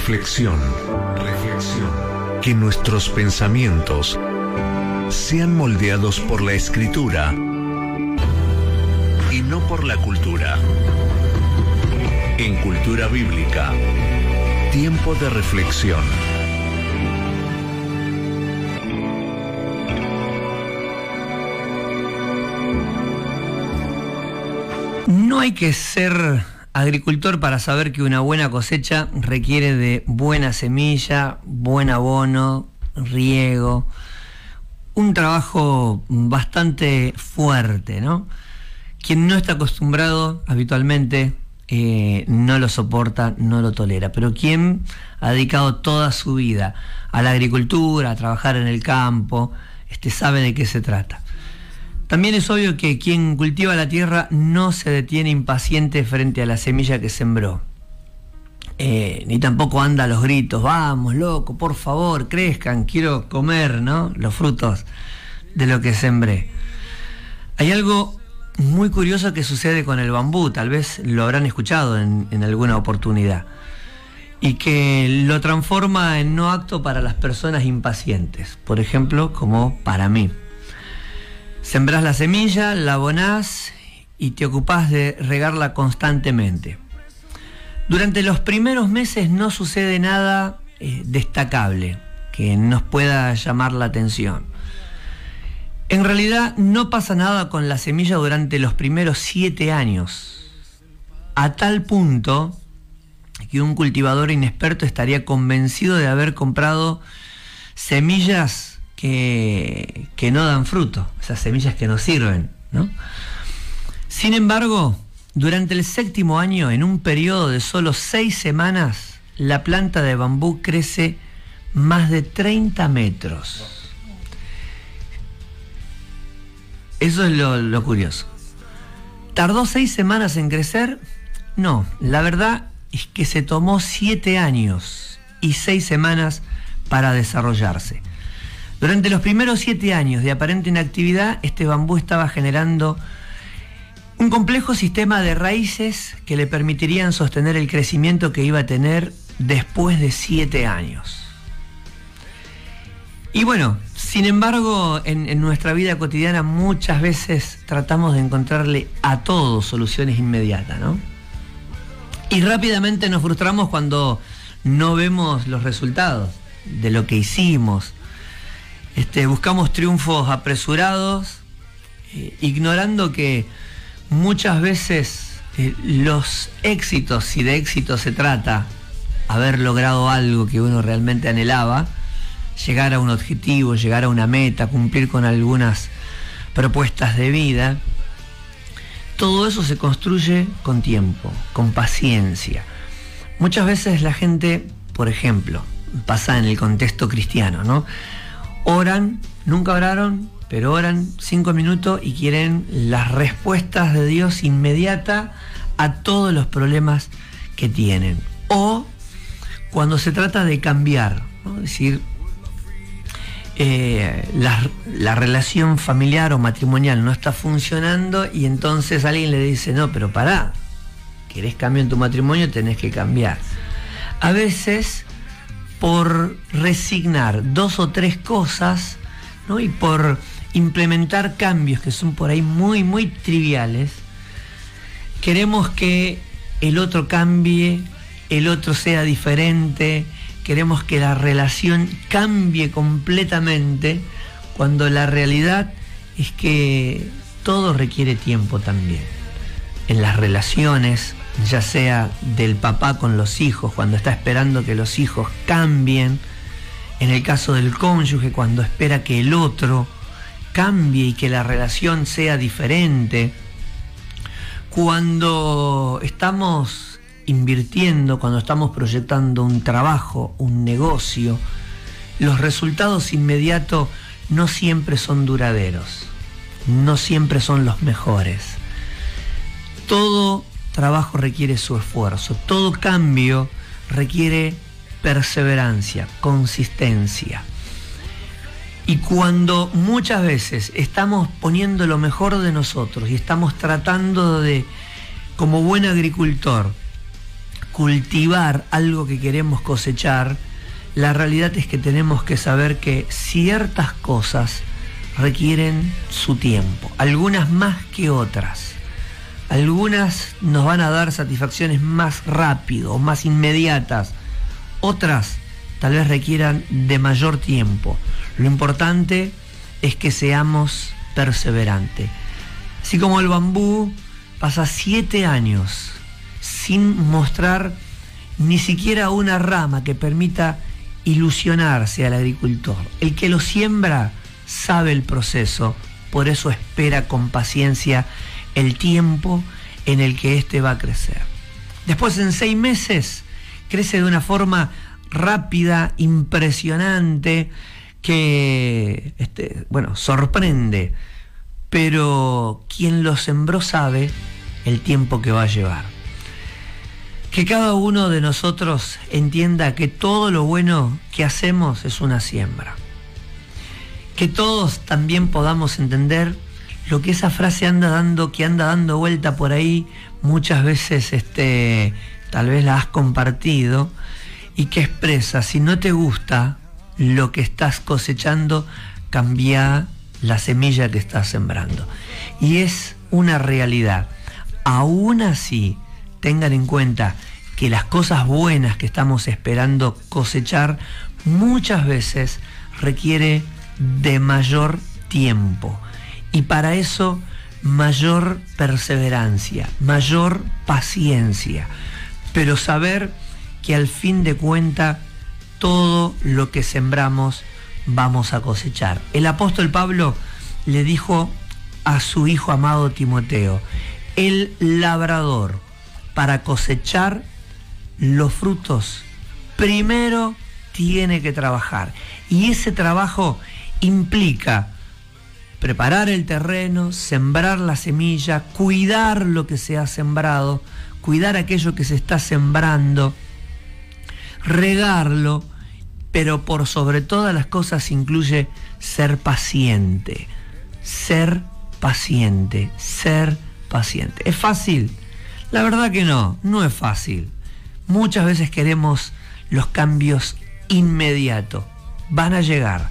Reflexión, reflexión. Que nuestros pensamientos sean moldeados por la escritura y no por la cultura. En Cultura Bíblica, tiempo de reflexión. No hay que ser agricultor para saber que una buena cosecha requiere de buena semilla, buen abono, riego, un trabajo bastante fuerte, ¿no? Quien no está acostumbrado habitualmente eh, no lo soporta, no lo tolera, pero quien ha dedicado toda su vida a la agricultura, a trabajar en el campo, este, sabe de qué se trata. También es obvio que quien cultiva la tierra no se detiene impaciente frente a la semilla que sembró. Eh, ni tampoco anda a los gritos, vamos, loco, por favor, crezcan, quiero comer, ¿no? Los frutos de lo que sembré. Hay algo muy curioso que sucede con el bambú, tal vez lo habrán escuchado en, en alguna oportunidad, y que lo transforma en no acto para las personas impacientes, por ejemplo, como para mí. Sembrás la semilla, la abonás y te ocupás de regarla constantemente. Durante los primeros meses no sucede nada eh, destacable que nos pueda llamar la atención. En realidad no pasa nada con la semilla durante los primeros siete años, a tal punto que un cultivador inexperto estaría convencido de haber comprado semillas que, no dan fruto, esas semillas que no sirven. ¿no? Sin embargo, durante el séptimo año, en un periodo de solo seis semanas, la planta de bambú crece más de 30 metros. Eso es lo, lo, curioso. ¿Tardó seis semanas en crecer? No, la verdad es que se tomó siete años y seis semanas para desarrollarse. Durante los primeros siete años de aparente inactividad, este bambú estaba generando un complejo sistema de raíces que le permitirían sostener el crecimiento que iba a tener después de siete años. Y bueno, sin embargo, en, nuestra vida cotidiana muchas veces tratamos de encontrarle a todo soluciones inmediatas, ¿no? Y rápidamente nos frustramos cuando no vemos los resultados de lo que hicimos, este, buscamos triunfos apresurados, eh, ignorando que muchas veces eh, los éxitos, si de éxito se trata, haber logrado algo que uno realmente anhelaba, llegar a un objetivo, llegar a una meta, cumplir con algunas propuestas de vida, todo eso se construye con tiempo, con paciencia. Muchas veces la gente, por ejemplo, pasa en el contexto cristiano, ¿no? Oran, nunca oraron, pero oran cinco minutos y quieren las respuestas de Dios inmediata a todos los problemas que tienen. O cuando se trata de cambiar, es decir, eh, la, relación familiar o matrimonial no está funcionando y entonces alguien le dice, no, pero pará, querés cambio en tu matrimonio, tenés que cambiar. A veces por resignar dos o tres cosas ¿no? y por implementar cambios que son por ahí muy, muy triviales, queremos que el otro cambie, el otro sea diferente, queremos que la relación cambie completamente, cuando la realidad es que todo requiere tiempo también. En las relaciones, ya sea del papá con los hijos, cuando está esperando que los hijos cambien, en el caso del cónyuge, cuando espera que el otro cambie y que la relación sea diferente, cuando estamos invirtiendo, cuando estamos proyectando un trabajo, un negocio, los resultados inmediatos no siempre son duraderos, no siempre son los mejores. Todo trabajo requiere su esfuerzo, todo cambio requiere perseverancia, consistencia. Y cuando muchas veces estamos poniendo lo mejor de nosotros y estamos tratando de, como buen agricultor, cultivar algo que queremos cosechar, la realidad es que tenemos que saber que ciertas cosas requieren su tiempo, algunas más que otras. Algunas nos van a dar satisfacciones más rápido, más inmediatas. Otras tal vez requieran de mayor tiempo. Lo importante es que seamos perseverantes. Así como el bambú pasa siete años sin mostrar ni siquiera una rama que permita ilusionarse al agricultor. El que lo siembra sabe el proceso, por eso espera con paciencia el tiempo en el que éste va a crecer. Después en seis meses crece de una forma rápida, impresionante, que este, bueno, sorprende, pero quien lo sembró sabe el tiempo que va a llevar. Que cada uno de nosotros entienda que todo lo bueno que hacemos es una siembra. Que todos también podamos entender lo que esa frase anda dando, que anda dando vuelta por ahí, muchas veces este, tal vez la has compartido, y que expresa, si no te gusta lo que estás cosechando, cambia la semilla que estás sembrando. Y es una realidad. Aún así, tengan en cuenta que las cosas buenas que estamos esperando cosechar muchas veces requiere de mayor tiempo. Y para eso mayor perseverancia, mayor paciencia. Pero saber que al fin de cuenta todo lo que sembramos vamos a cosechar. El apóstol Pablo le dijo a su hijo amado Timoteo, el labrador para cosechar los frutos primero tiene que trabajar y ese trabajo implica preparar el terreno, sembrar la semilla, cuidar lo que se ha sembrado, cuidar aquello que se está sembrando, regarlo, pero por sobre todas las cosas incluye ser paciente, ser paciente, ser paciente. ¿Es fácil? La verdad que no, no es fácil. Muchas veces queremos los cambios inmediatos. Van a llegar,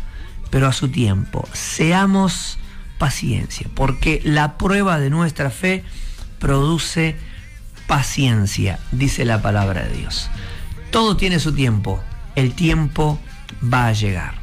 pero a su tiempo. Seamos paciencia, porque la prueba de nuestra fe produce paciencia, dice la palabra de Dios. Todo tiene su tiempo, el tiempo va a llegar.